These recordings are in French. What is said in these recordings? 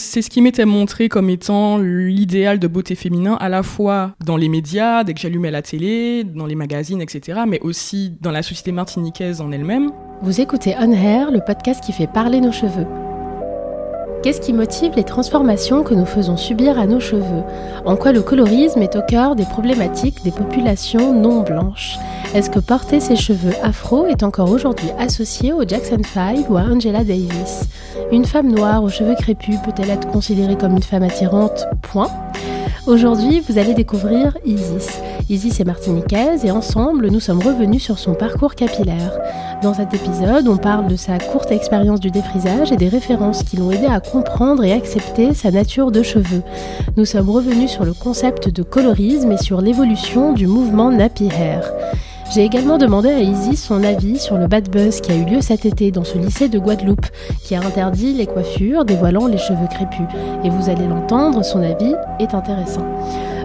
C'est ce qui m'était montré comme étant l'idéal de beauté féminin, à la fois dans les médias, dès que j'allumais la télé, dans les magazines, etc., mais aussi dans la société martiniquaise en elle-même. Vous écoutez On Hair, le podcast qui fait parler nos cheveux. Qu'est-ce qui motive les transformations que nous faisons subir à nos cheveux? En quoi le colorisme est au cœur des problématiques des populations non blanches? Est-ce que porter ses cheveux afro est encore aujourd'hui associé au Jackson 5 ou à Angela Davis? Une femme noire aux cheveux crépus peut-elle être considérée comme une femme attirante? Point. Aujourd'hui, vous allez découvrir Isis. Isis est martiniquaise et ensemble, nous sommes revenus sur son parcours capillaire. Dans cet épisode, on parle de sa courte expérience du défrisage et des références qui l'ont aidé à comprendre et accepter sa nature de cheveux. Nous sommes revenus sur le concept de colorisme et sur l'évolution du mouvement nappy hair. J'ai également demandé à Isis son avis sur le bad buzz qui a eu lieu cet été dans ce lycée de Guadeloupe, qui a interdit les coiffures dévoilant les cheveux crépus. Et vous allez l'entendre, son avis est intéressant.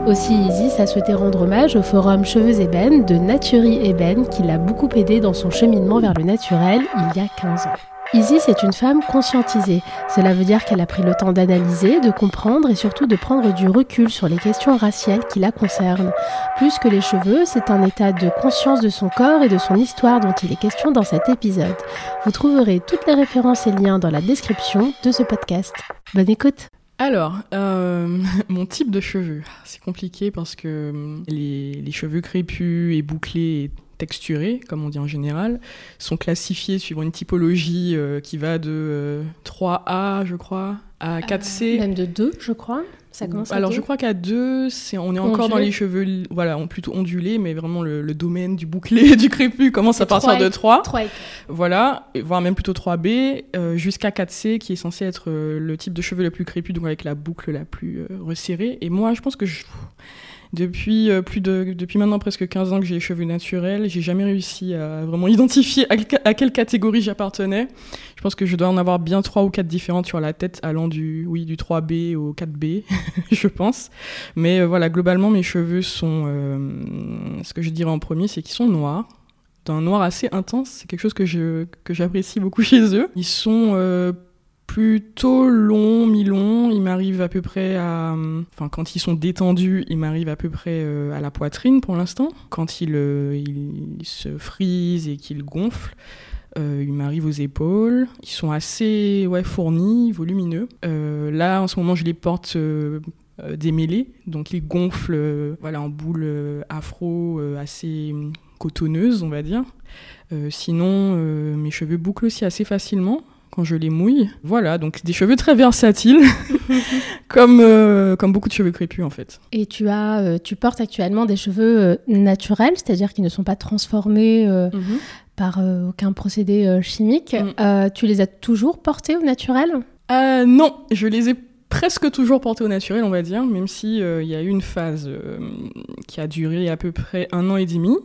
Aussi, Isis a souhaité rendre hommage au forum Cheveux Ébène de Naturie Ébène qui l'a beaucoup aidé dans son cheminement vers le naturel il y a 15 ans. Isis est une femme conscientisée. Cela veut dire qu'elle a pris le temps d'analyser, de comprendre et surtout de prendre du recul sur les questions raciales qui la concernent. Plus que les cheveux, c'est un état de conscience de son corps et de son histoire dont il est question dans cet épisode. Vous trouverez toutes les références et liens dans la description de ce podcast. Bonne écoute alors, euh, mon type de cheveux, c'est compliqué parce que euh, les, les, cheveux crépus et bouclés texturés, comme on dit en général, sont classifiés suivant une typologie euh, qui va de 3A, euh, je crois, à 4C. Euh, même de 2, je crois. Ça commence Alors, je crois qu'à 2, c'est, on est encore dans les cheveux voilà, plutôt ondulés, mais vraiment le, domaine du bouclé du crépus commence à partir de 3. 3 voilà, voire même plutôt 3B, jusqu'à 4C, qui est censé être le type de cheveux le plus crépus, donc avec la boucle la plus resserrée. Et moi, je pense que je depuis, euh, plus de, depuis maintenant presque 15 ans que j'ai les cheveux naturels, j'ai jamais réussi à vraiment identifier à, quelle catégorie j'appartenais. Je pense que je dois en avoir bien trois ou quatre différentes sur la tête, allant du, oui, du 3B au 4B, je pense. Mais euh, voilà, globalement, mes cheveux sont. Euh, ce que je dirais en premier, c'est qu'ils sont noirs d'un noir assez intense. C'est quelque chose que je que j'apprécie beaucoup chez eux. Ils sont plutôt long, mi-long. Il m'arrive à peu près à. Enfin, quand ils sont détendus, il m'arrive à peu près euh, à la poitrine pour l'instant. Quand ils euh, se frisent et qu'ils gonflent, euh, il m'arrive aux épaules. Ils sont assez ouais, fournis, volumineux. là, en ce moment, je les porte démêlés. Donc, ils gonflent voilà, en boule afro assez cotonneuse, on va dire. sinon, mes cheveux bouclent aussi assez facilement quand je les mouille. Voilà, donc des cheveux très versatiles, comme, euh, comme beaucoup de cheveux crépus en fait. Et tu, as, euh, tu portes actuellement des cheveux euh, naturels, c'est-à-dire qui ne sont pas transformés mhm. par aucun procédé chimique. Mm. tu les as toujours portés au naturel? Non, je les ai presque toujours portés au naturel, on va dire, même si il y a eu une phase qui a duré à peu près un an et demi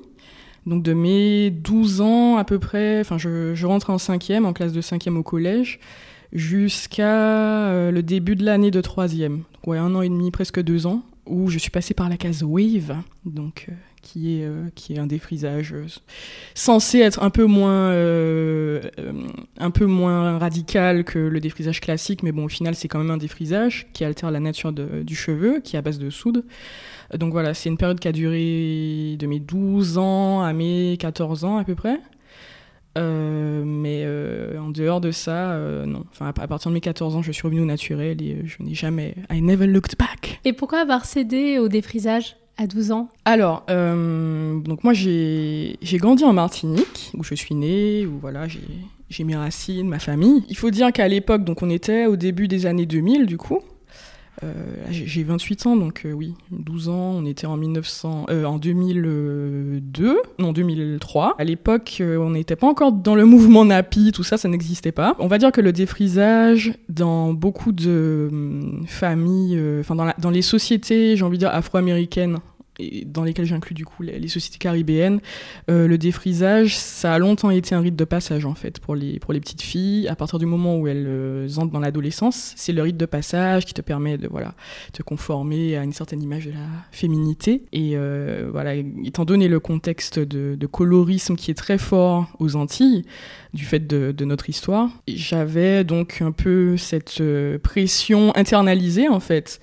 donc de mes 12 ans à peu près, enfin je, rentre en cinquième, en classe de cinquième au collège, jusqu'à euh, le début de l'année de troisième. Donc un an et demi, presque deux ans, où je suis passée par la case Wave, donc euh, qui est euh, qui est un défrisage censé être un peu moins un peu moins radical que le défrisage classique, mais bon au final c'est quand même un défrisage qui altère la nature du cheveu, qui est à base de soude. Donc voilà, c'est une période qui a duré de mes 12 ans à mes 14 ans à peu près. Euh, mais euh, en dehors de ça, euh, non. Enfin, à, partir de mes 14 ans, je suis revenue au naturel et je n'ai jamais. I never looked back. Et pourquoi avoir cédé au défrisage à 12 ans? Alors, donc moi, j'ai grandi en Martinique, où je suis née, où voilà, j'ai mes racines, ma famille. Il faut dire qu'à l'époque, donc on était au début des années 2000, du coup. Euh, j'ai 28 ans, donc euh, oui, 12 ans, on était en, 1900, euh, en 2002, non 2003. À l'époque, on n'était pas encore dans le mouvement NAPI, tout ça, ça n'existait pas. On va dire que le défrisage, dans beaucoup de familles, enfin dans, dans, les sociétés, j'ai envie de dire afro-américaines, dans lesquelles j'inclus du coup les, sociétés caribéennes, euh, le défrisage, ça a longtemps été un rite de passage en fait pour les, pour les petites filles. À partir du moment où elles euh, entrent dans l'adolescence, c'est le rite de passage qui te permet de voilà, te conformer à une certaine image de la féminité. Et euh, voilà, étant donné le contexte de, de, colorisme qui est très fort aux Antilles, du fait de, de notre histoire, j'avais donc un peu cette pression internalisée en fait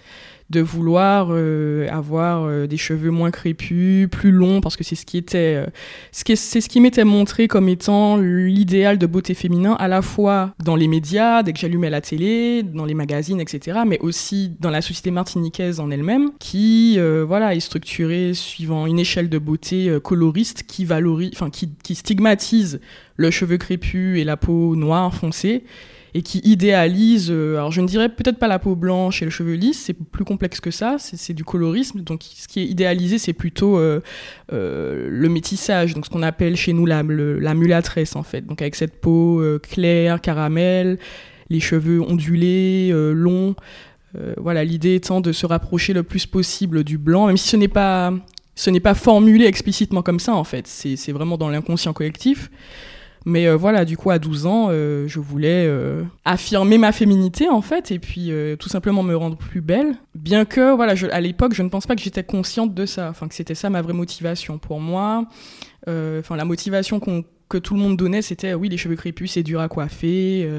de vouloir euh, avoir euh, des cheveux moins crépus, plus longs, parce que c'est ce qui était, euh, c'est ce qui m'était montré comme étant l'idéal de beauté féminin, à la fois dans les médias, dès que j'allumais la télé, dans les magazines, etc., mais aussi dans la société martiniquaise en elle-même, qui, voilà, est structurée suivant une échelle de beauté coloriste qui valorise, enfin, qui, qui stigmatise le cheveu crépus et la peau noire foncée et qui idéalise, euh, alors je ne dirais peut-être pas la peau blanche et le cheveu lisse, c'est plus complexe que ça, c'est du colorisme. Donc ce qui est idéalisé, c'est plutôt euh, euh, le métissage, donc ce qu'on appelle chez nous la, la mulâtresse en fait. Donc avec cette peau claire, caramel, les cheveux ondulés, longs. voilà, l'idée étant de se rapprocher le plus possible du blanc, même si ce n'est pas pas formulé explicitement comme ça en fait, c'est vraiment dans l'inconscient collectif. Mais euh, voilà, du coup, à 12 ans, euh, je voulais euh, affirmer ma féminité, en fait, et puis tout simplement me rendre plus belle. Bien que, voilà, à l'époque, je ne pense pas que j'étais consciente de ça, enfin, que c'était ça ma vraie motivation. Pour moi, enfin, la motivation que tout le monde donnait, c'était, oui, les cheveux crépus, c'est dur à coiffer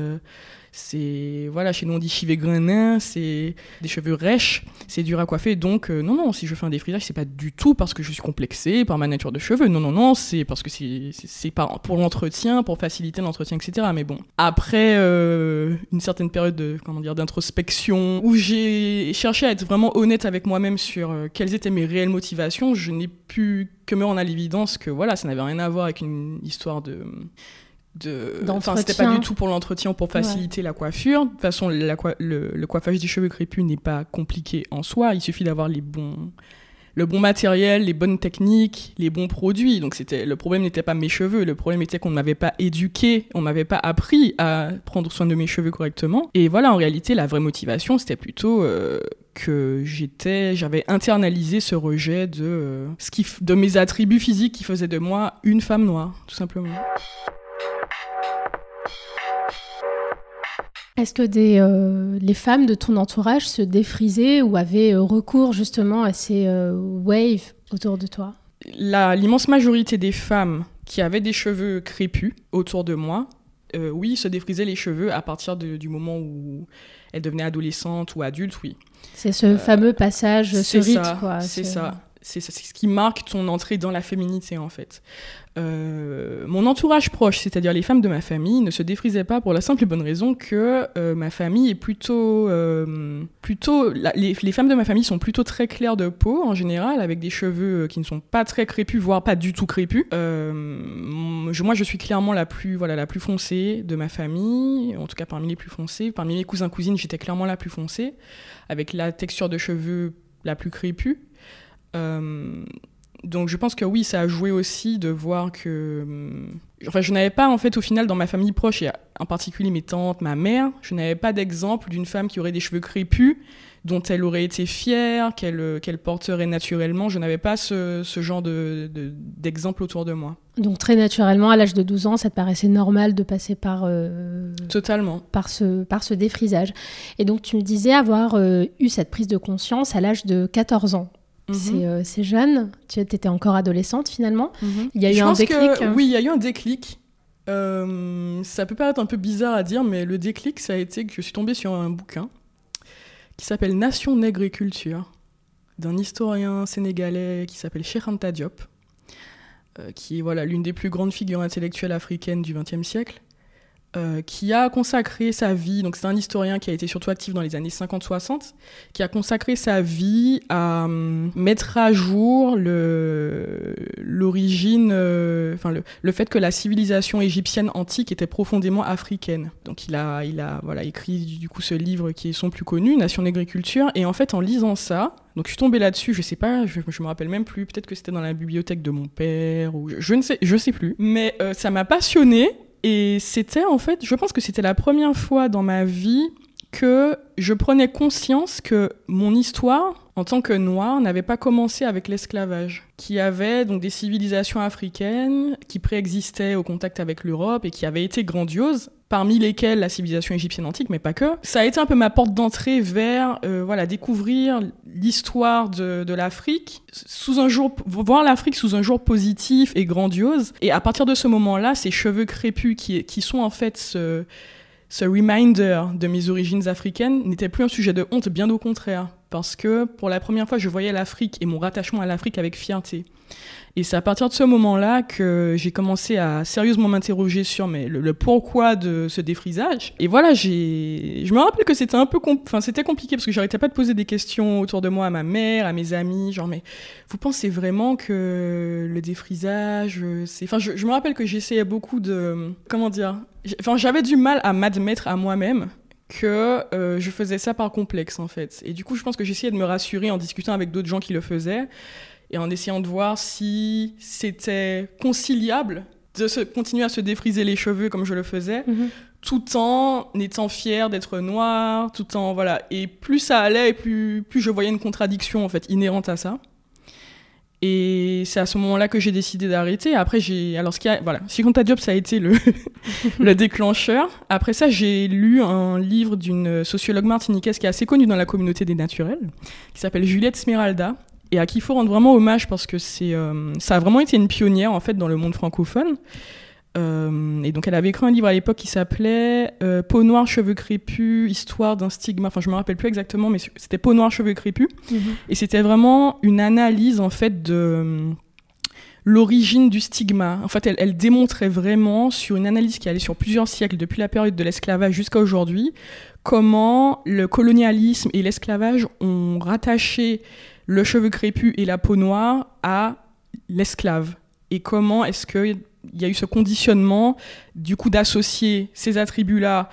c'est voilà chez nous on dit chivé grainin c'est des cheveux rêches c'est dur à coiffer donc euh, non non si je fais un défrisage c'est pas du tout parce que je suis complexée par ma nature de cheveux. Non non non c'est parce que c'est c'est pour l'entretien pour faciliter l'entretien etc mais bon après euh, une certaine période de comment dire d'introspection où j'ai cherché à être vraiment honnête avec moi-même sur euh, quelles étaient mes réelles motivations je n'ai pu que me rendre à l'évidence que voilà ça n'avait rien à voir avec une histoire de Enfin, c'était pas du tout pour l'entretien, pour faciliter la coiffure. De toute façon, la le, coiffage des cheveux crépus n'est pas compliqué en soi. Il suffit d'avoir les bons, le bon matériel, les bonnes techniques, les bons produits. Donc c'était le problème n'était pas mes cheveux, le problème était qu'on ne m'avait pas éduqué, on m'avait pas appris à prendre soin de mes cheveux correctement. Et voilà, en réalité, la vraie motivation, c'était plutôt euh, que j'étais, j'avais internalisé ce rejet de euh, ce qui, de mes attributs physiques qui faisaient de moi une femme noire, tout simplement. Est-ce que des, euh, les femmes de ton entourage se défrisaient ou avaient euh, recours justement à ces euh, waves autour de toi? L'immense majorité des femmes qui avaient des cheveux crépus autour de moi, oui, se défrisaient les cheveux à partir du moment où elles devenaient adolescentes ou adultes, oui. C'est ce fameux passage, ce rite, quoi. C'est ça c'est ce qui marque ton entrée dans la féminité en fait. Euh, mon entourage proche, c'est-à-dire les femmes de ma famille, ne se défrisaient pas pour la simple et bonne raison que euh, ma famille est plutôt, euh, plutôt les, femmes de ma famille sont plutôt très claires de peau en général, avec des cheveux qui ne sont pas très crépus, voire pas du tout crépus. moi, je suis clairement la plus, voilà, la plus foncée de ma famille, en tout cas parmi les plus foncées. Parmi mes cousins cousines, j'étais clairement la plus foncée, avec la texture de cheveux la plus crépue. Euh, donc je pense que oui, ça a joué aussi de voir que... Euh, enfin, je n'avais pas en fait au final dans ma famille proche, et en particulier mes tantes, ma mère, je n'avais pas d'exemple d'une femme qui aurait des cheveux crépus, dont elle aurait été fière, qu'elle euh, qu'elle porterait naturellement. Je n'avais pas ce, ce genre d'exemple de, autour de moi. Donc très naturellement, à l'âge de 12 ans, ça te paraissait normal de passer par... Totalement. Par ce, par ce défrisage. Et donc tu me disais avoir eu cette prise de conscience à l'âge de 14 ans. Mhm. Euh, c'est jeune. Tu étais encore adolescente finalement. Mhm. Il y a eu un déclic. Hein. oui, il y a eu un déclic. Euh, ça peut paraître un peu bizarre à dire, mais le déclic, ça a été que je suis tombée sur un bouquin qui s'appelle Nation nègre et culture d'un historien sénégalais qui s'appelle Cheikh Anta Diop, euh, qui est voilà l'une des plus grandes figures intellectuelles africaines du XXe siècle. Euh, qui a consacré sa vie, donc c'est un historien qui a été surtout actif dans les années 50-60, qui a consacré sa vie à hum, mettre à jour l'origine, euh, enfin le, fait que la civilisation égyptienne antique était profondément africaine. Donc il a, il a voilà, écrit du coup ce livre qui est son plus connu, Nation d'agriculture, et en fait en lisant ça, donc je suis tombée là-dessus, je sais pas, je, je me rappelle même plus, peut-être que c'était dans la bibliothèque de mon père, ou je, ne sais, je sais plus, mais euh, ça m'a passionnée et c'était en fait, je pense que c'était la première fois dans ma vie que je prenais conscience que mon histoire en tant que noir n'avait pas commencé avec l'esclavage, qui avait donc des civilisations africaines qui préexistaient au contact avec l'Europe et qui avaient été grandioses, parmi lesquelles la civilisation égyptienne antique, mais pas que. Ça a été un peu ma porte d'entrée vers euh, voilà découvrir l'histoire de, de l'Afrique sous un jour, voir l'Afrique sous un jour positif et grandiose. Et à partir de ce moment-là, ces cheveux crépus qui, qui sont en fait ce ce reminder de mes origines africaines n'était plus un sujet de honte, bien au contraire, parce que pour la première fois, je voyais l'Afrique et mon rattachement à l'Afrique avec fierté. Et c'est à partir de ce moment-là que j'ai commencé à sérieusement m'interroger sur mais, le, pourquoi de ce défrisage. Et voilà, je me rappelle que c'était un peu, compliqué parce que j'arrêtais pas de poser des questions autour de moi à ma mère, à mes amis, genre mais vous pensez vraiment que le défrisage, c'est, enfin je, je me rappelle que j'essayais beaucoup de, comment dire, enfin j'avais du mal à m'admettre à moi-même que euh, je faisais ça par complexe en fait. Et du coup, je pense que j'essayais de me rassurer en discutant avec d'autres gens qui le faisaient et en essayant de voir si c'était conciliable de se, continuer à se défriser les cheveux comme je le faisais, mhm. tout en étant fier d'être noir, tout en voilà. Et plus ça allait, et plus plus je voyais une contradiction en fait inhérente à ça. Et c'est à ce moment-là que j'ai décidé d'arrêter. Après, j'ai. Alors, ce qui a. Voilà. ta Job, ça a été le, le déclencheur. Après ça, j'ai lu un livre d'une sociologue martiniquaise qui est assez connue dans la communauté des naturels, qui s'appelle Juliette Smeralda, et à qui il faut rendre vraiment hommage parce que c'est, euh, ça a vraiment été une pionnière en fait dans le monde francophone. Euh, et donc elle avait écrit un livre à l'époque qui s'appelait euh, Peau noire, cheveux crépus, histoire d'un stigma. Enfin, je me rappelle plus exactement, mais c'était Peau noire, cheveux crépus. Mhm. Et c'était vraiment une analyse en fait de l'origine du stigma. En fait, elle, elle, démontrait vraiment sur une analyse qui allait sur plusieurs siècles, depuis la période de l'esclavage jusqu'à aujourd'hui, comment le colonialisme et l'esclavage ont rattaché le cheveu crépus et la peau noire à l'esclave et comment est-ce qu'il y a eu ce conditionnement du coup d'associer ces attributs-là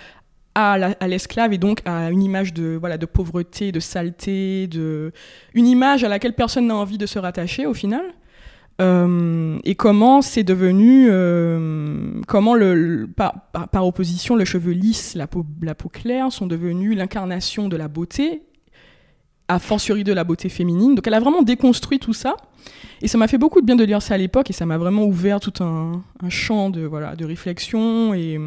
à l'esclave et donc à une image de voilà de pauvreté, de saleté, de une image à laquelle personne n'a envie de se rattacher au final. Euh, et comment c'est devenu, euh, comment le, par, opposition, le cheveu lisse, la peau claire sont devenus l'incarnation de la beauté a fortiori de la beauté féminine. Donc elle a vraiment déconstruit tout ça. Et ça m'a fait beaucoup de bien de lire ça à l'époque et ça m'a vraiment ouvert tout un, champ de, voilà, de réflexion. Et,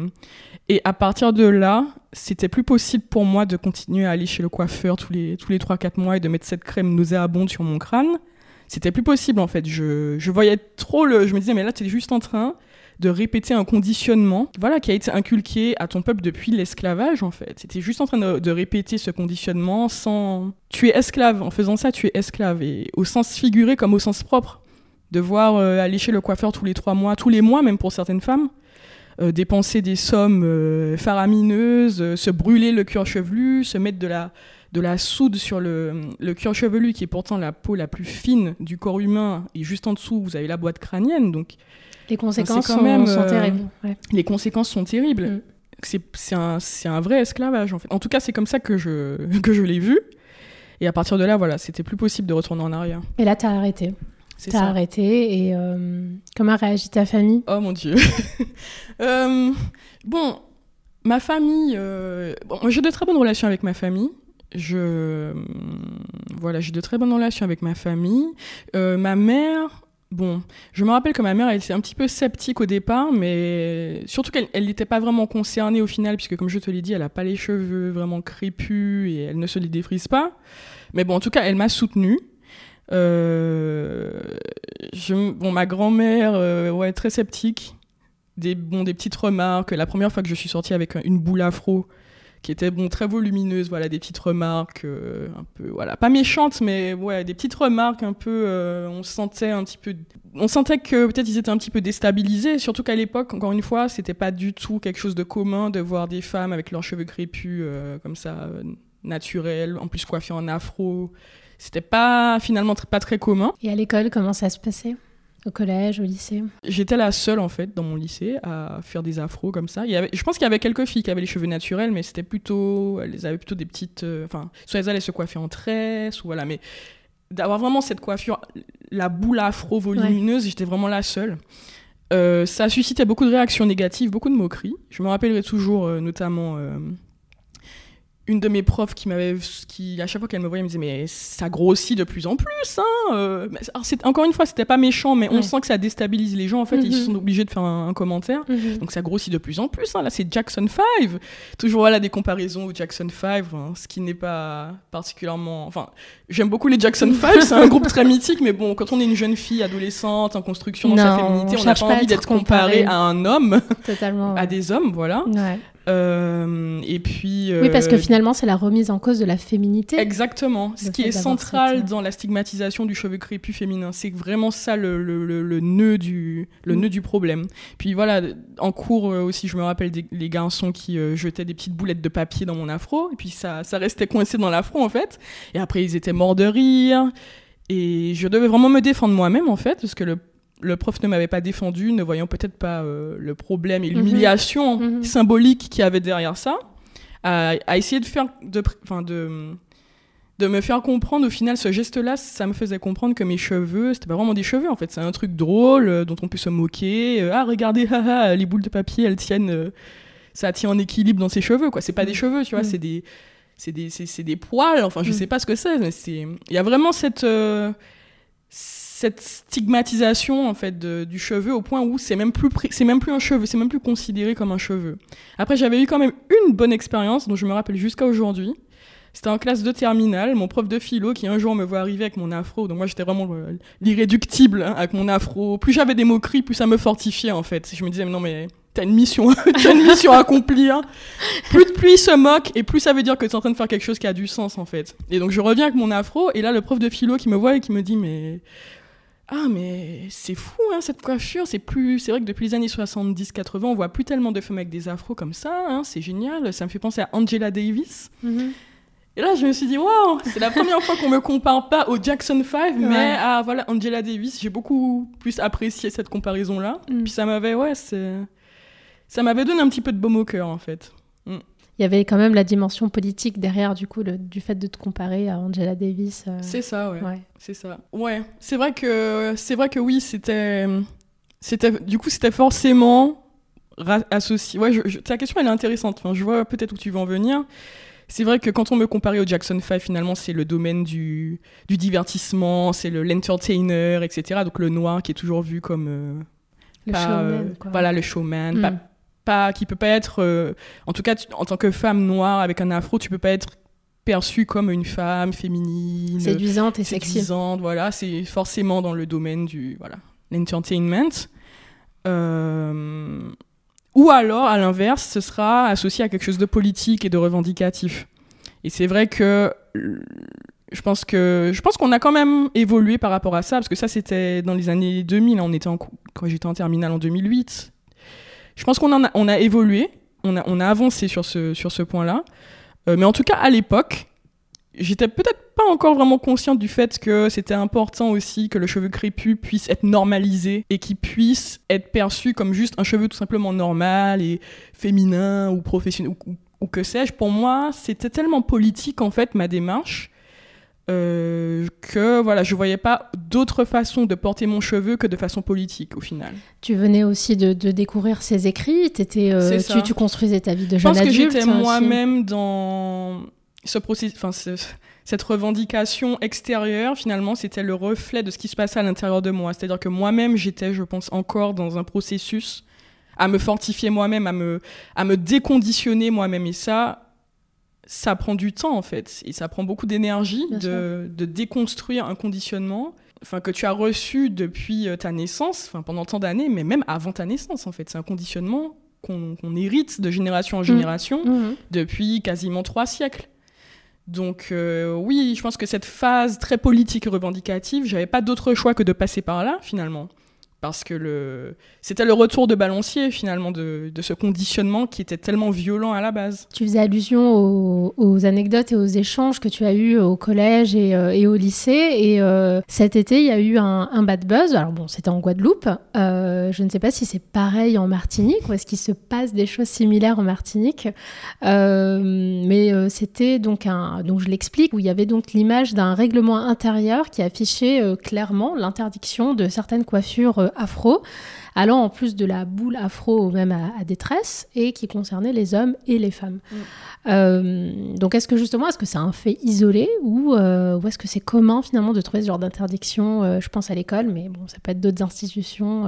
et à partir de là, c'était plus possible pour moi de continuer à aller chez le coiffeur tous les, tous les 3-4 mois et de mettre cette crème nauséabonde sur mon crâne. C'était plus possible en fait. Je, je voyais trop le. Je me disais, mais là, tu es juste en train de répéter un conditionnement voilà, qui a été inculqué à ton peuple depuis l'esclavage, en fait. C'était juste en train de, répéter ce conditionnement sans... Tu es esclave, en faisant ça, tu es esclave, et au sens figuré comme au sens propre. De voir euh, aller chez le coiffeur tous les trois mois, tous les mois même pour certaines femmes, euh, dépenser des sommes euh, faramineuses, se brûler le cuir chevelu, se mettre de la, de la soude sur le, le cuir chevelu, qui est pourtant la peau la plus fine du corps humain, et juste en dessous, vous avez la boîte crânienne, donc les conséquences sont, même, sont, euh, terribles. Les conséquences sont terribles. Mm. C'est un, un, vrai esclavage, en fait. En tout cas, c'est comme ça que je, que je l'ai vu. Et à partir de là, voilà, c'était plus possible de retourner en arrière. Et là, tu as arrêté. Tu as arrêté. Et euh, comment a réagi ta famille? Oh mon Dieu. Euh, bon, ma famille. Bon, j'ai de très bonnes relations avec ma famille. Je. Voilà, j'ai de très bonnes relations avec ma famille. ma mère Bon, je me rappelle que ma mère, elle était un petit peu sceptique au départ, mais surtout qu'elle n'était pas vraiment concernée au final, puisque comme je te l'ai dit, elle n'a pas les cheveux vraiment crépus et elle ne se les défrise pas. Mais bon, en tout cas, elle m'a soutenue. Euh, bon, ma grand-mère, euh, ouais, très sceptique. Des, bon, des petites remarques. La première fois que je suis sortie avec une boule afro, qui était bon très volumineuse voilà des petites remarques euh, un peu voilà. Pas méchantes mais ouais des petites remarques un peu euh, on sentait un petit peu on sentait que peut-être ils étaient un petit peu déstabilisés surtout qu'à l'époque encore une fois c'était pas du tout quelque chose de commun de voir des femmes avec leurs cheveux crépus euh, comme ça naturels en plus coiffées en afro. C'était pas finalement pas très commun. Et à l'école comment ça se passait? Au collège, au lycée J'étais la seule, en fait, dans mon lycée, à faire des afros comme ça. Il y avait, je pense qu'il y avait quelques filles qui avaient les cheveux naturels, mais c'était plutôt. Elles avaient plutôt des petites. Euh, enfin, soit elles allaient se coiffer en tresse, ou voilà. Mais d'avoir vraiment cette coiffure, la boule afro volumineuse, j'étais vraiment la seule. Euh, ça suscitait beaucoup de réactions négatives, beaucoup de moqueries. Je me rappellerai toujours, euh, notamment une de mes profs qui m'avait, qui à chaque fois qu'elle me voyait, me disait mais ça grossit de plus en plus. Hein euh. alors c'est encore une fois, c'était pas méchant, mais on sent que ça déstabilise les gens. En fait, ils Mhm. sont obligés de faire un, un commentaire. Mhm. Donc ça grossit de plus en plus. hein. Là, c'est Jackson 5. Toujours voilà des comparaisons au Jackson 5, hein, ce qui n'est pas particulièrement. Enfin, j'aime beaucoup les Jackson 5. c'est un groupe très mythique, mais bon, quand on est une jeune fille adolescente en construction dans sa féminité, on n'a pas à envie être d'être comparé à un homme, Totalement. à ouais. des hommes, voilà. Ouais. Euh, et puis. Oui, parce que euh, finalement, c'est la remise en cause de la féminité. Exactement. Ce qui est central cette- dans la stigmatisation du cheveu crépus féminin, c'est vraiment ça le, le, le, le nœud du le Mm. nœud du problème. Puis voilà, en cours euh, aussi, je me rappelle des les garçons qui euh, jetaient des petites boulettes de papier dans mon afro, et puis ça ça restait coincé dans l'afro en fait. Et après ils étaient morts de rire, et je devais vraiment me défendre moi-même en fait, parce que le le prof ne m'avait pas défendu, ne voyant peut-être pas euh, le problème et Mhm. l'humiliation Mhm. symbolique qu'il y avait derrière ça, à, à essayer de faire, de, de, de me faire comprendre. Au final, ce geste-là, ça me faisait comprendre que mes cheveux, c'était pas vraiment des cheveux en fait, c'est un truc drôle euh, dont on peut se moquer. Euh, ah, regardez, haha, les boules de papier, elles tiennent, ça tient en équilibre dans ses cheveux, quoi. C'est pas des cheveux, tu vois, Mhm. c'est des, c'est des, des poils. Enfin, je Mhm. sais pas ce que c'est, mais c'est, il y a vraiment cette cette stigmatisation en fait du cheveu au point où c'est même plus c'est même plus un cheveu, c'est même plus considéré comme un cheveu. Après j'avais eu quand même une bonne expérience dont je me rappelle jusqu'à aujourd'hui. C'était en classe de terminale, mon prof de philo qui un jour me voit arriver avec mon afro. Donc moi j'étais vraiment euh, l'irréductible hein, avec mon afro. Plus j'avais des moqueries, plus ça me fortifiait en fait. Je me disais mais non mais t'as une mission, t'as une mission à accomplir. Plus, plus il se moque et plus ça veut dire que t'es en train de faire quelque chose qui a du sens en fait. Et donc je reviens avec mon afro et là le prof de philo qui me voit et qui me dit mais ah mais c'est fou hein, cette coiffure, c'est plus c'est vrai que depuis les années 70-80 on voit plus tellement de femmes avec des afros comme ça, hein, c'est génial, ça me fait penser à Angela Davis. Mhm. Et là je me suis dit waouh, c'est la première fois qu'on me compare pas au Jackson 5 mais Ouais. à voilà Angela Davis, j'ai beaucoup plus apprécié cette comparaison là. Mm. Puis ça m'avait ouais, ça m'avait donné un petit peu de baume au cœur en fait. Il y avait quand même la dimension politique derrière, du coup, le- du fait de te comparer à Angela Davis. euh, C'est ça ouais. ouais. C'est ça. Ouais, c'est vrai que c'est vrai que oui, c'était c'était du coup c'était forcément associé. Ouais, je- je- ta question elle est intéressante. Enfin, je vois peut-être où tu veux en venir. C'est vrai que quand on me comparait au Jackson 5, finalement, c'est le domaine du, du divertissement, c'est le l'entertainer, etc. Donc le noir qui est toujours vu comme euh, Le pas, showman, euh, quoi. voilà le showman, Mm. pas, pas qui peut pas être euh, en tout cas tu- en tant que femme noire avec un afro, tu peux pas être perçue comme une femme féminine, Séduisante et sexy. séduisante, voilà, c'est forcément dans le domaine du voilà, l'entertainment. Euh, ou alors, à l'inverse, ce sera associé à quelque chose de politique et de revendicatif. Et c'est vrai que je pense que je pense qu'on a quand même évolué par rapport à ça parce que ça c'était dans les années 2000, on était en, quand j'étais en terminale en 2008. Je pense qu'on a, évolué, on a, avancé sur ce, point-là. Euh, mais en tout cas, à l'époque, j'étais peut-être pas encore vraiment consciente du fait que c'était important aussi que le cheveu crépus puisse être normalisé et qu'il puisse être perçu comme juste un cheveu tout simplement normal et féminin ou professionnel ou que sais-je. Pour moi, c'était tellement politique en fait ma démarche euh, que voilà, je voyais pas d'autre façon de porter mon cheveu que de façon politique au final. Tu venais aussi de, de découvrir ses écrits, t'étais, euh, tu, tu construisais ta vie de Je jeune pense que adulte. j'étais aussi. moi-même dans ce processus, enfin ce- cette revendication extérieure. Finalement, c'était le reflet de ce qui se passait à l'intérieur de moi. C'est-à-dire que moi-même, j'étais, je pense, encore dans un processus à me fortifier moi-même, à me, à me déconditionner moi-même. Et ça, ça prend du temps en fait, et ça prend beaucoup d'énergie de, de déconstruire un conditionnement. Enfin, que tu as reçu depuis euh, ta naissance, enfin pendant tant d'années, mais même avant ta naissance en fait. C'est un conditionnement qu'on hérite de génération en génération Mhm. depuis quasiment trois siècles. Donc euh, oui, je pense que cette phase très politique et revendicative, j'avais pas d'autre choix que de passer par là finalement. Parce que le... c'était le retour de balancier finalement de, ce conditionnement qui était tellement violent à la base. Tu faisais allusion aux, anecdotes et aux échanges que tu as eus au collège et, euh, au lycée. Et euh, cet été, il y a eu un, un bad buzz. Alors bon, c'était en Guadeloupe. Euh, je ne sais pas si c'est pareil en Martinique ou est-ce qu'il se passe des choses similaires en Martinique. Mais c'était donc un, donc je l'explique, où il y avait donc l'image d'un règlement intérieur qui affichait clairement l'interdiction de certaines coiffures afro, allant en plus de la boule afro même à, des tresses, et qui concernait les hommes et les femmes. Mm. donc est-ce que justement, est-ce que c'est un fait isolé ou, ou est-ce que c'est commun finalement de trouver ce genre d'interdiction Je pense à l'école, mais bon, ça peut être d'autres institutions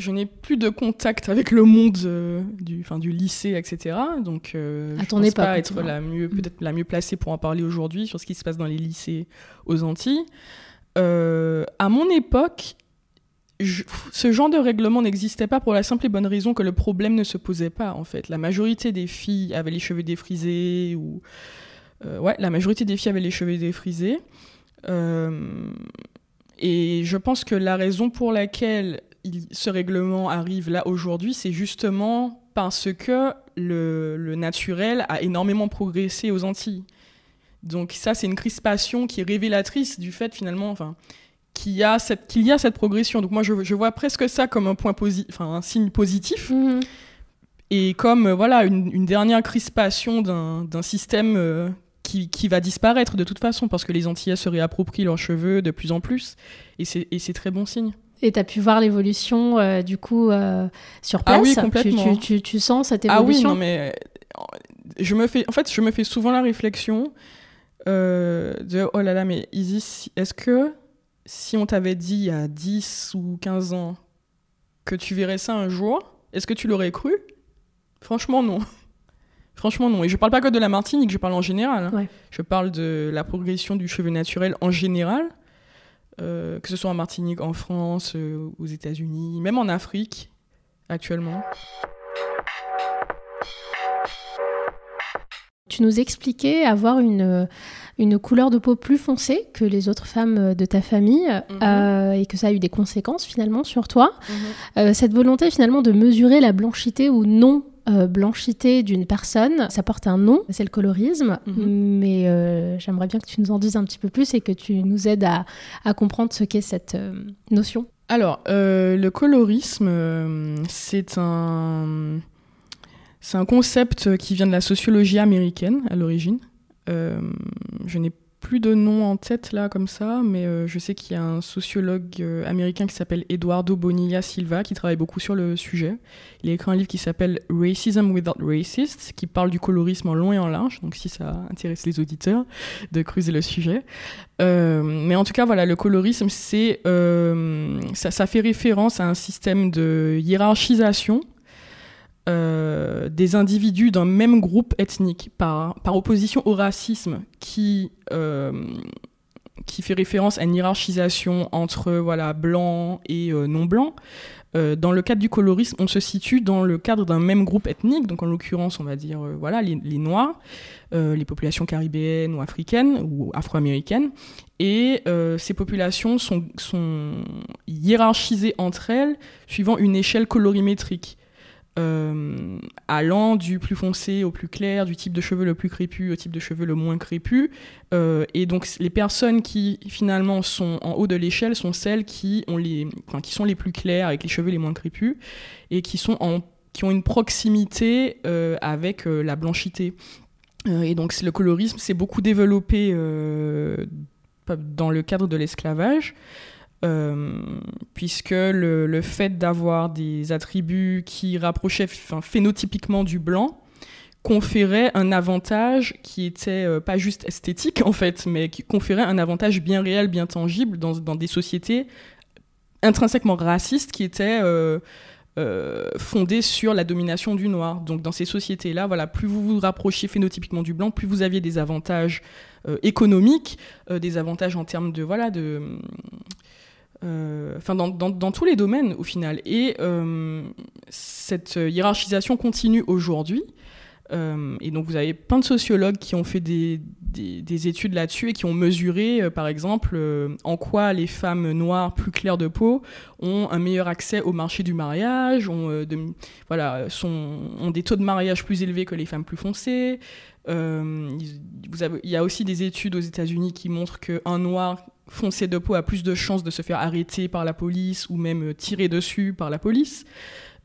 je n'ai plus de contact avec le monde euh, du, fin, du lycée, etc. Donc, euh, je ne pense pas être la mieux, mm. peut-être la mieux placée pour en parler aujourd'hui sur ce qui se passe dans les lycées aux Antilles. Euh, à mon époque, ce genre de règlement n'existait pas pour la simple et bonne raison que le problème ne se posait pas, en fait. La majorité des filles avaient les cheveux défrisés, ou... ouais, la majorité des filles avaient les cheveux défrisés. et je pense que la raison pour laquelle ce règlement arrive là aujourd'hui, c'est justement parce que le, naturel a énormément progressé aux Antilles. Donc ça, c'est une crispation qui est révélatrice du fait finalement, enfin, qu'il y a cette qu'il y a cette progression. Donc moi, je, vois presque ça comme un point un signe positif. Mm-hmm. Et comme euh, voilà une, dernière crispation d'un système euh, qui, qui, va disparaître de toute façon parce que les Antillais se réapproprient leurs cheveux de plus en plus et c'est très bon signe. Et tu as pu voir l'évolution euh, du coup euh, sur place. Ah oui, complètement. Tu, tu, sens cette évolution Ah oui, non mais je me fais, en fait, je me fais souvent la réflexion de oh là là, mais Isis, est-ce que si on t'avait dit il y a 10 ou 15 ans que tu verrais ça un jour, est-ce que tu l'aurais cru? Franchement, non. Franchement, non. Et je parle pas que de la Martinique, je parle en général. Hein. Je parle de la progression du cheveu naturel en général. Euh, que ce soit en Martinique, en France, euh, aux États-Unis, même en Afrique actuellement. Tu nous expliquais avoir une, une couleur de peau plus foncée que les autres femmes de ta famille mhm. euh, et que ça a eu des conséquences finalement sur toi. Mhm. cette volonté finalement de mesurer la blanchité ou non euh, blanchité d'une personne, ça porte un nom, c'est le colorisme, mhm. mais euh, j'aimerais bien que tu nous en dises un petit peu plus et que tu nous aides à, comprendre ce qu'est cette euh, notion. Alors, le colorisme, c'est un, c'est un concept qui vient de la sociologie américaine à l'origine. je n'ai plus de nom en tête là comme ça, mais euh, je sais qu'il y a un sociologue euh, américain qui s'appelle Eduardo Bonilla Silva qui travaille beaucoup sur le sujet. Il a écrit un livre qui s'appelle Racism Without Racists, qui parle du colorisme en long et en large, donc si ça intéresse les auditeurs de creuser le sujet. Euh, mais en tout cas, voilà, le colorisme, c'est ça fait référence à un système de hiérarchisation euh, des individus d'un même groupe ethnique, par, par opposition au racisme qui, euh, qui fait référence à une hiérarchisation entre voilà, blanc et euh, non blanc. dans le cadre du colorisme, on se situe dans le cadre d'un même groupe ethnique, donc en l'occurrence, on va dire voilà, les, les Noirs, les populations caribéennes ou africaines ou afro-américaines. Et ces populations sont, sont hiérarchisées entre elles suivant une échelle colorimétrique. Euh, allant du plus foncé au plus clair, du type de cheveux le plus crépus au type de cheveux le moins crépus. Euh, et donc les personnes qui finalement sont en haut de l'échelle sont celles qui, ont les, qui sont les plus claires avec les cheveux les moins crépus et qui, sont en, qui ont une proximité euh, avec la blanchité. et donc le colorisme s'est beaucoup développé dans le cadre de l'esclavage. Euh, puisque le, fait d'avoir des attributs qui rapprochaient phénotypiquement du blanc conférait un avantage qui était euh, pas juste esthétique en fait, mais qui conférait un avantage bien réel, bien tangible dans, des sociétés intrinsèquement racistes qui étaient euh, fondées sur la domination du noir. Donc dans ces sociétés-là, voilà, plus vous vous rapprochiez phénotypiquement du blanc, plus vous aviez des avantages économiques, des avantages en termes de voilà de euh, enfin dans, tous les domaines au final. Et euh, cette hiérarchisation continue aujourd'hui. Euh, et donc vous avez plein de sociologues qui ont fait des, des, études là-dessus et qui ont mesuré, par exemple, en quoi les femmes noires plus claires de peau ont un meilleur accès au marché du mariage, ont, voilà, ont des taux de mariage plus élevés que les femmes plus foncées. il y a aussi des études aux États-Unis qui montrent qu'un noir foncé de peau a plus de chances de se faire arrêter par la police ou même tirer dessus par la police.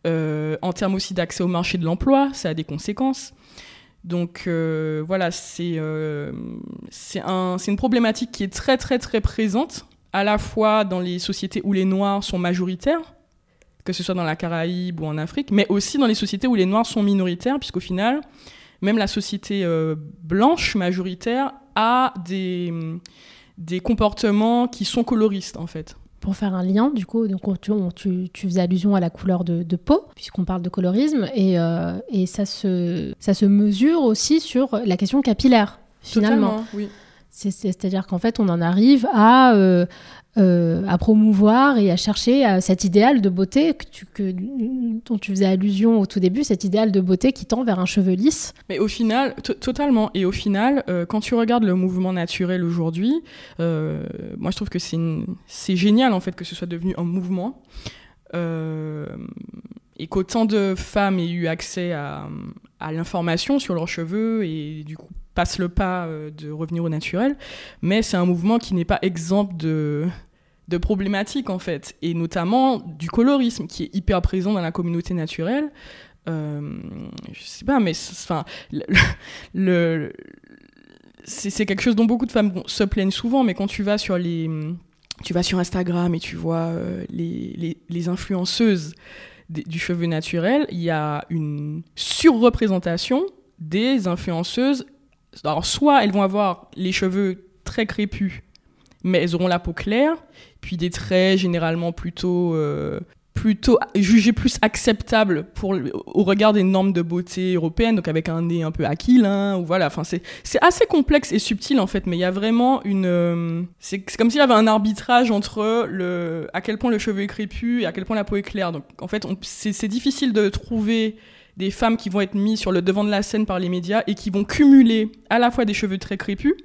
Euh, en termes aussi d'accès au marché de l'emploi, ça a des conséquences. Donc euh, voilà, c'est euh, un, une problématique qui est très très très présente, à la fois dans les sociétés où les Noirs sont majoritaires, que ce soit dans la Caraïbe ou en Afrique, mais aussi dans les sociétés où les Noirs sont minoritaires, puisqu'au final, même la société euh, blanche majoritaire a des, des comportements qui sont coloristes, en fait pour faire un lien, du coup, donc tu, tu, faisais allusion à la couleur de, peau, puisqu'on parle de colorisme, et, euh, et, ça, se, ça se mesure aussi sur la question capillaire, finalement. oui. C'est-à-dire qu'en fait, on en arrive à, euh, euh, à promouvoir et à chercher euh, cet idéal de beauté que tu, que, dont tu faisais allusion au tout début, cet idéal de beauté qui tend vers un cheveu lisse. Mais au final, totalement. Et au final, quand tu regardes le mouvement naturel aujourd'hui, moi je trouve que c'est génial en fait que ce soit devenu un mouvement. Et qu'autant de femmes aient eu accès à, l'information sur leurs cheveux et du coup passe le pas euh, de revenir au naturel, mais c'est un mouvement qui n'est pas exempt de, de problématiques en fait, et notamment du colorisme qui est hyper présent dans la communauté naturelle. Euh, je sais pas, mais enfin, c'est quelque chose dont beaucoup de femmes se plaignent souvent, mais quand tu vas sur les, tu vas sur Instagram et tu vois euh, les, influenceuses du cheveu naturel, il y a une surreprésentation des influenceuses. Alors, soit elles vont avoir les cheveux très crépus, mais elles auront la peau claire, puis des traits généralement plutôt, euh, plutôt jugés plus acceptables pour, au regard des normes de beauté européennes, donc avec un nez un peu aquilin, ou voilà. Enfin, c'est, c'est assez complexe et subtil en fait, mais il y a vraiment une. Euh, c'est, comme s'il y avait un arbitrage entre le, à quel point le cheveu est crépus et à quel point la peau est claire. Donc en fait, c'est difficile de trouver des femmes qui vont être mises sur le devant de la scène par les médias et qui vont cumuler à la fois des cheveux très crépus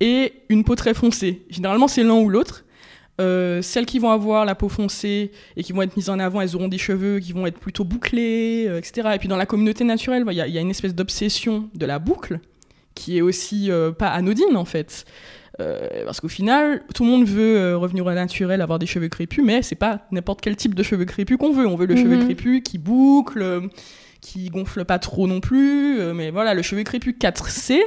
et une peau très foncée. Généralement, c'est l'un ou l'autre. Euh, celles qui vont avoir la peau foncée et qui vont être mises en avant, elles auront des cheveux qui vont être plutôt bouclés, euh, etc. Et puis dans la communauté naturelle, il y, a une espèce d'obsession de la boucle qui est aussi euh, pas anodine en fait. parce qu'au final, tout le monde veut revenir au naturel, avoir des cheveux crépus, mais c'est pas n'importe quel type de cheveux crépus qu'on veut. On veut le cheveu mhm. crépus qui boucle, qui gonfle pas trop non plus. Mais voilà, le cheveu crépus 4C,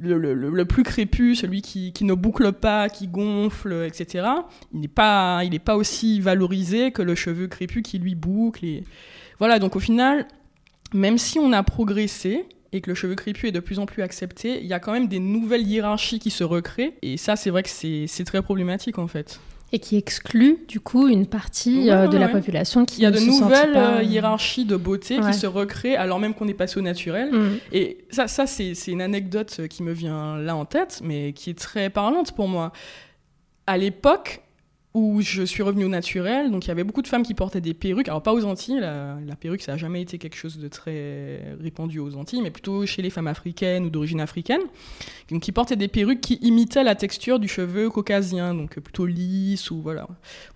le, plus crépus, celui qui, ne boucle pas, qui gonfle, etc., il n'est pas, pas aussi valorisé que le cheveu crépus qui lui boucle. Et... Voilà, donc au final, même si on a progressé, et que le cheveu crépus est de plus en plus accepté, il y a quand même des nouvelles hiérarchies qui se recréent. Et ça, c'est vrai que c'est très problématique en fait et qui exclut du coup une partie euh, de la population qui Il y a de nouvelles euh, hiérarchies de beauté qui se recréent alors même qu'on est passé au naturel. Mm. Et ça, ça c'est une anecdote qui me vient là en tête, mais qui est très parlante pour moi. À l'époque, où je suis revenue au naturel. Donc il y avait beaucoup de femmes qui portaient des perruques. Alors pas aux Antilles, la, perruque ça n'a jamais été quelque chose de très répandu aux Antilles, mais plutôt chez les femmes africaines ou d'origine africaine. Donc qui portaient des perruques qui imitaient la texture du cheveu caucasien, donc plutôt lisse ou voilà,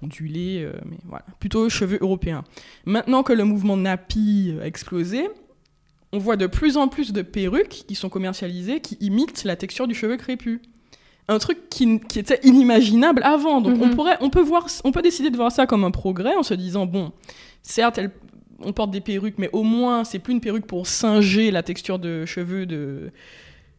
ondulé, euh, mais voilà, plutôt cheveux européens. Maintenant que le mouvement nappy a explosé, on voit de plus en plus de perruques qui sont commercialisées qui imitent la texture du cheveu crépus un truc qui, qui, était inimaginable avant. Donc on mhm. pourrait, on peut voir, on peut décider de voir ça comme un progrès en se disant bon, certes, on porte des perruques, mais au moins c'est plus une perruque pour singer la texture de cheveux de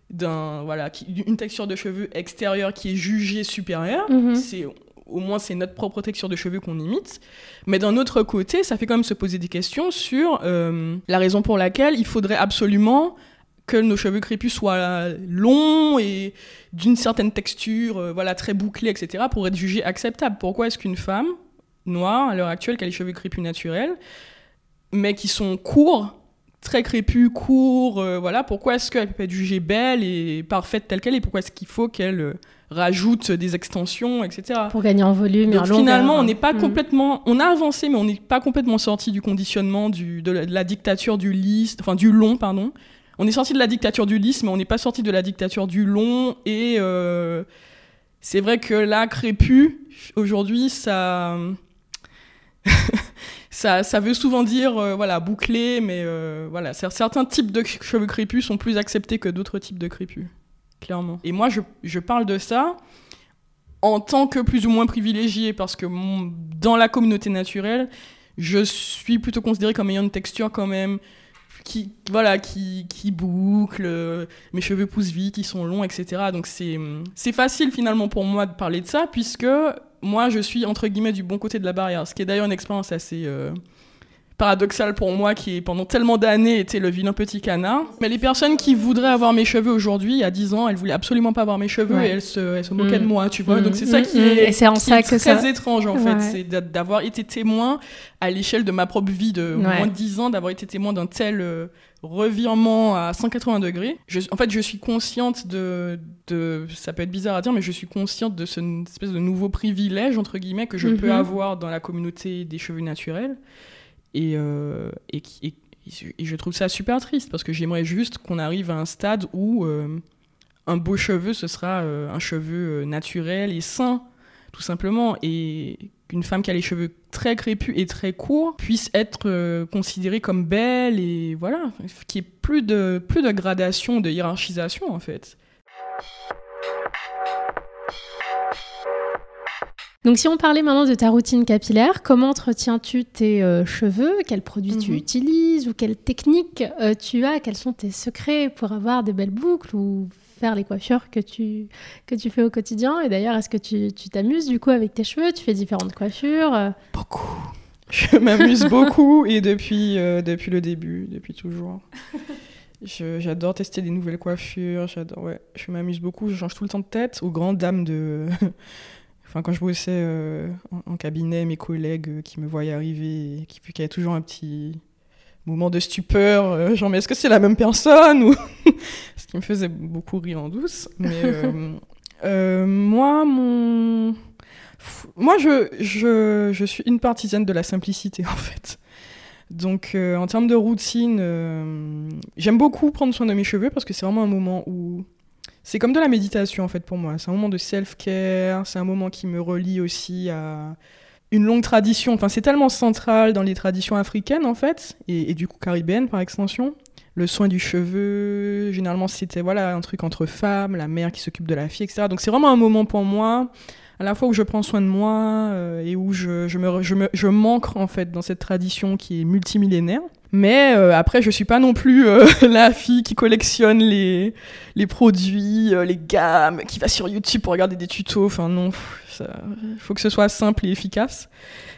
d'un voilà, qui, une texture de cheveux extérieure qui est jugée supérieure. Mhm. C'est au moins c'est notre propre texture de cheveux qu'on imite. Mais d'un autre côté, ça fait quand même se poser des questions sur euh, la raison pour laquelle il faudrait absolument que nos cheveux crépus soient longs et d'une certaine texture, euh, voilà, très bouclés, etc., pour être jugés acceptables. Pourquoi est-ce qu'une femme noire, à l'heure actuelle, qui a les cheveux crépus naturels, mais qui sont courts, très crépus, courts, euh, voilà, pourquoi est-ce qu'elle peut être jugée belle et parfaite telle qu'elle est? Pourquoi est-ce qu'il faut qu'elle euh, rajoute des extensions, etc. Pour gagner en volume et en Finalement, on n'est pas hmm. complètement, on a avancé, mais on n'est pas complètement sorti du conditionnement du, de, la, de, la, dictature du lisse, enfin du long, pardon, on est sorti de la dictature du lisse, mais on n'est pas sorti de la dictature du long. Et euh, c'est vrai que là, crépu, aujourd'hui, ça, veut souvent dire euh, voilà bouclé, mais euh, voilà, certains types de cheveux crépus sont plus acceptés que d'autres types de crépus, clairement. Et moi, je, je, parle de ça en tant que plus ou moins privilégié, parce que dans la communauté naturelle, je suis plutôt considérée comme ayant une texture quand même qui voilà qui, qui boucle euh, mes cheveux poussent vite ils sont longs etc donc c'est c'est facile finalement pour moi de parler de ça puisque moi, je suis entre guillemets du bon côté de la barrière, ce qui est d'ailleurs une expérience assez euh, paradoxale pour moi, qui pendant tellement d'années était le vilain petit canard. Mais les personnes qui voudraient avoir mes cheveux aujourd'hui, à 10 ans, elles voulaient absolument pas avoir mes cheveux Ouais. et elles se, elles se moquaient Mm. de moi, tu vois. Donc c'est ça qui est, Et c'est en qui ça est que très ça- étrange en Ouais. fait, c'est d'a- d'avoir été témoin à l'échelle de ma propre vie de Ouais. moins de 10 ans, d'avoir été témoin d'un tel euh, revirement à 180 degrés. Je, en fait, je suis consciente de, de, ça peut être bizarre à dire, mais je suis consciente de ce n- espèce de nouveau privilège entre guillemets que je Mhm. peux avoir dans la communauté des cheveux naturels, et euh, et, et, je trouve ça super triste parce que j'aimerais juste qu'on arrive à un stade où euh, un beau cheveu ce sera euh, un cheveu naturel et sain tout simplement et qu'une femme qui a les cheveux très crépus et très courts puisse être considérée comme belle et voilà qu'il n'y ait plus de plus de gradation de hiérarchisation en fait Donc si on parlait maintenant de ta routine capillaire, comment entretiens-tu tes euh, cheveux? Quels produits tu Mhm. utilises Ou quelles techniques euh, tu as? Quels sont tes secrets pour avoir des belles boucles ou faire les coiffures que tu, que tu fais au quotidien? Et d'ailleurs, est-ce que tu tu t'amuses du coup avec tes cheveux? Tu fais différentes coiffures euh, beaucoup. Je m'amuse beaucoup et depuis euh, depuis le début depuis toujours. Je- J'adore tester des nouvelles coiffures, j'adore, ouais, je m'amuse beaucoup, je change tout le temps de tête aux grandes dames de... enfin, quand je bossais euh, en, en cabinet, mes collègues euh, qui me voyaient arriver, et qui, qui avaient toujours un petit moment de stupeur, euh, genre, mais est-ce que c'est la même personne ou... Ce qui me faisait beaucoup rire en douce. Mais moi, mon... Moi, je, je, je suis une partisane de la simplicité, en fait. Donc, euh, en termes de routine, euh, j'aime beaucoup prendre soin de mes cheveux parce que c'est vraiment un moment où. C'est comme de la méditation, en fait, pour moi. C'est un moment de self-care. C'est un moment qui me relie aussi à une longue tradition. Enfin, c'est tellement central dans les traditions africaines, en fait, et, du coup caribéennes par extension. Le soin du cheveu, généralement, c'était voilà, un truc entre femmes, la mère qui s'occupe de la fille, etc. Donc, c'est vraiment un moment pour moi à la fois où je prends soin de moi euh, et où je, me, je, je m'ancre en fait dans cette tradition qui est multimillénaire. Mais euh, après, je suis pas non plus euh, la fille qui collectionne les, les produits, euh, les gammes, qui va sur YouTube pour regarder des tutos. Enfin non, il faut que ce soit simple et efficace.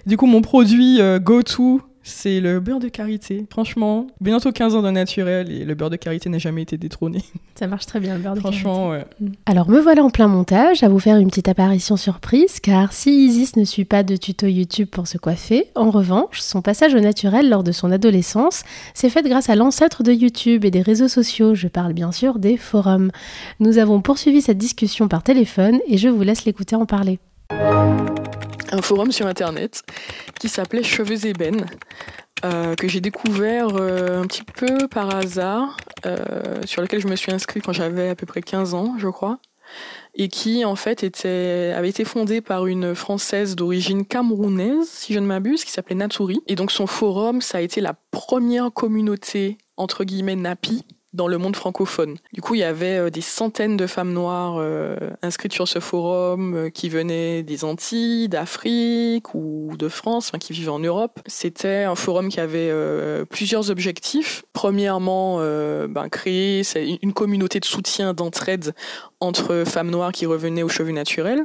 Du coup, mon produit euh, go-to, c'est le beurre de karité. Franchement, bientôt 15 ans de naturel et le beurre de karité n'a jamais été détrôné. Ça marche très bien, le beurre de Franchement, ouais. karité. Alors me voilà en plein montage à vous faire une petite apparition surprise car si Isis ne suit pas de tuto YouTube pour se coiffer, en revanche, son passage au naturel lors de son adolescence s'est fait grâce à l'ancêtre de YouTube et des réseaux sociaux, je parle bien sûr des forums. Nous avons poursuivi cette discussion par téléphone et je vous laisse l'écouter en parler. Un forum sur internet qui s'appelait Cheveux Ébène, euh, que j'ai découvert euh, un petit peu par hasard, euh, sur lequel je me suis inscrite quand j'avais à peu près 15 ans, je crois, et qui en fait était, avait été fondé par une Française d'origine camerounaise, si je ne m'abuse, qui s'appelait Naturi. Et donc son forum, ça a été la première communauté, entre guillemets, napi dans le monde francophone. Du coup, il y avait euh, des centaines de femmes noires euh, inscrites sur ce forum euh, qui venaient des Antilles, d'Afrique ou de France, qui vivaient en Europe. C'était un forum qui avait plusieurs objectifs. Premièrement, ben, créer une communauté de soutien, d'entraide entre femmes noires qui revenaient aux cheveux naturels.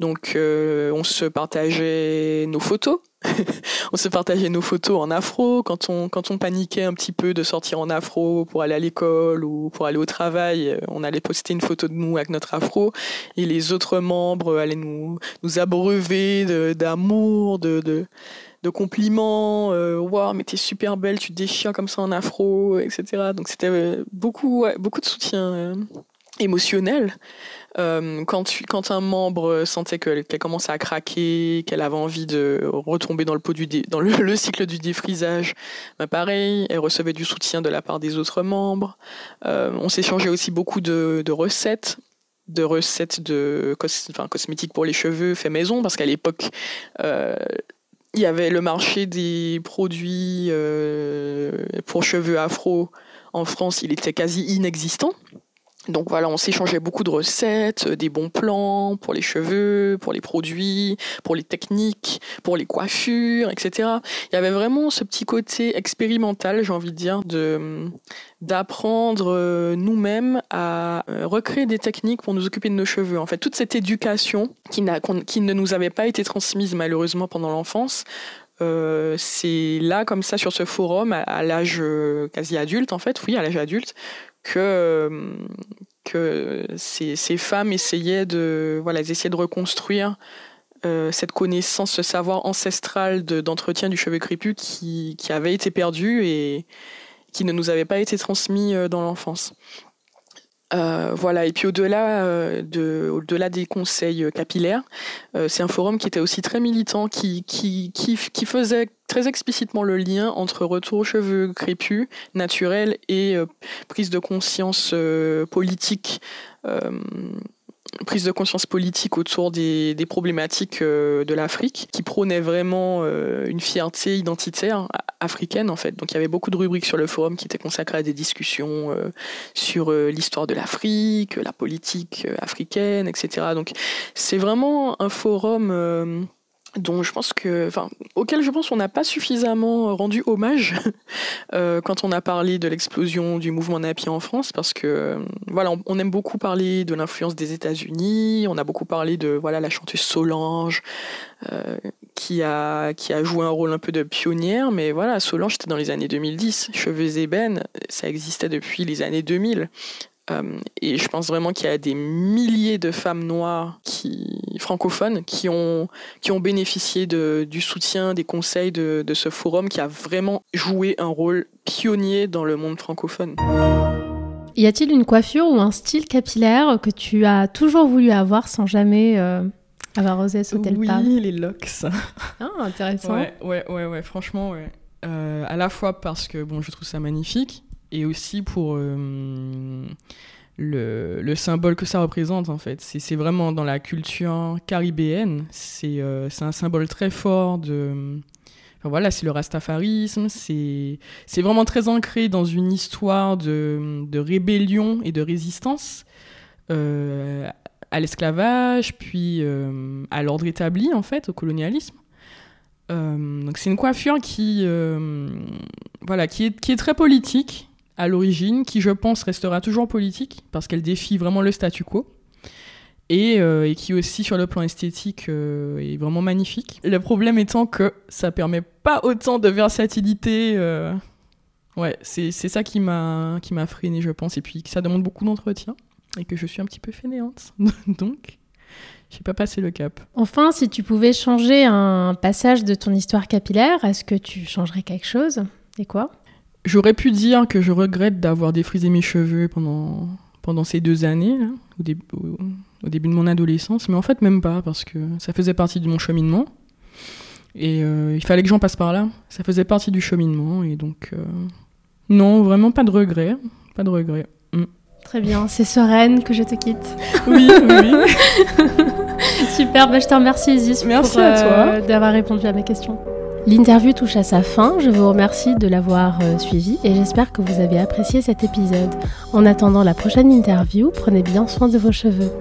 Donc, on se partageait nos photos. on se partageait nos photos en afro quand on, quand on paniquait un petit peu de sortir en afro pour aller à l'école ou pour aller au travail. euh, On allait poster une photo de nous avec notre afro et les autres membres allaient nous, nous abreuver d'amour, de, de, de compliments. Euh, Waouh, mais t'es super belle, tu te déchires comme ça en afro, etc. Donc c'était euh, beaucoup, beaucoup de soutien émotionnel. Euh, quand, un membre sentait que- qu'elle commençait à craquer, qu'elle avait envie de retomber dans le pot du dans le, le cycle du défrisage, ben pareil, elle recevait du soutien de la part des autres membres. Euh, on s'échangeait aussi beaucoup de, recettes de recettes de cosmétiques pour les cheveux fait maison parce qu'à l'époque euh, il y avait le marché des produits euh, pour cheveux afro en France il était quasi inexistant Donc voilà, on s'échangeait beaucoup de recettes, des bons plans pour les cheveux, pour les produits, pour les techniques, pour les coiffures, etc. Il y avait vraiment ce petit côté expérimental, j'ai envie de dire, de d'apprendre nous-mêmes à recréer des techniques pour nous occuper de nos cheveux. En fait, toute cette éducation qui, qui ne nous avait pas été transmise malheureusement pendant l'enfance, euh, c'est là, comme ça, sur ce forum, à, l'âge euh, quasi adulte, en fait, oui, à l'âge adulte, que, euh, ces, femmes essayaient de, reconstruire cette connaissance, ce savoir ancestral d'entretien du cheveu crépus qui, qui, avait été perdu et qui ne nous avait pas été transmis dans l'enfance. Euh, voilà, et puis au-delà euh, de, au-delà des conseils capillaires, euh, c'est un forum qui était aussi très militant, qui, qui, qui, qui, faisait très explicitement le lien entre retour aux cheveux crépus, naturels, et prise de conscience politique prise de conscience politique autour des, des problématiques euh, de l'Afrique, qui prônait vraiment euh, une fierté identitaire africaine en fait. Donc il y avait beaucoup de rubriques sur le forum qui étaient consacrées à des discussions euh, sur l'histoire de l'Afrique, la politique africaine, etc. Donc c'est vraiment un forum dont je pense que, enfin, auquel je pense qu'on n'a pas suffisamment rendu hommage euh, quand on a parlé de l'explosion du mouvement Napi en France, parce que euh, voilà, on, aime beaucoup parler de l'influence des États-Unis, on a beaucoup parlé de voilà la chanteuse Solange euh, qui a qui a joué un rôle un peu de pionnière, mais voilà, Solange c'était dans les années 2010, Cheveux ébènes, ça existait depuis les années 2000. Euh, et je pense vraiment qu'il y a des milliers de femmes noires qui, francophones qui ont, qui ont bénéficié de, du soutien, des conseils de, de ce forum qui a vraiment joué un rôle pionnier dans le monde francophone. Y a-t-il une coiffure ou un style capillaire que tu as toujours voulu avoir sans jamais euh, avoir osé sauter le pas? Oui, les locks. Ah, intéressant. Ouais, ouais, ouais, ouais franchement, ouais. Euh, à la fois parce que bon, je trouve ça magnifique, et aussi pour euh, le, le, symbole que ça représente en fait. C'est vraiment dans la culture caribéenne, c'est euh, un symbole très fort de... Enfin, voilà, c'est le rastafarisme, c'est vraiment très ancré dans une histoire de, rébellion et de résistance euh, à l'esclavage, puis à l'ordre établi en fait, au colonialisme. donc c'est une coiffure qui, voilà, qui est très politique, à l'origine, qui je pense restera toujours politique, parce qu'elle défie vraiment le statu quo. Et, euh, qui aussi sur le plan esthétique euh, est vraiment magnifique. Le problème étant que ça permet pas autant de versatilité. Euh, ouais, c'est ça qui m'a qui m'a freiné, je pense, et puis que ça demande beaucoup d'entretien et que je suis un petit peu fainéante. Donc, j'ai pas passé le cap. Enfin, si tu pouvais changer un passage de ton histoire capillaire, est-ce que tu changerais quelque chose? Et quoi? J'aurais pu dire que je regrette d'avoir défrisé mes cheveux pendant, pendant ces deux années, au, début de mon adolescence, mais en fait même pas, parce que ça faisait partie de mon cheminement. Et euh, il fallait que j'en passe par là. Ça faisait partie du cheminement, et donc... Euh, non, vraiment pas de regret. Pas de regret. Mm. Très bien, c'est sereine que je te quitte. Oui, oui. Super, bah, je te remercie Isis Merci à toi. Euh, d'avoir répondu à mes questions. L'interview touche à sa fin, je vous remercie de l'avoir euh, suivi et j'espère que vous avez apprécié cet épisode. En attendant la prochaine interview, prenez bien soin de vos cheveux.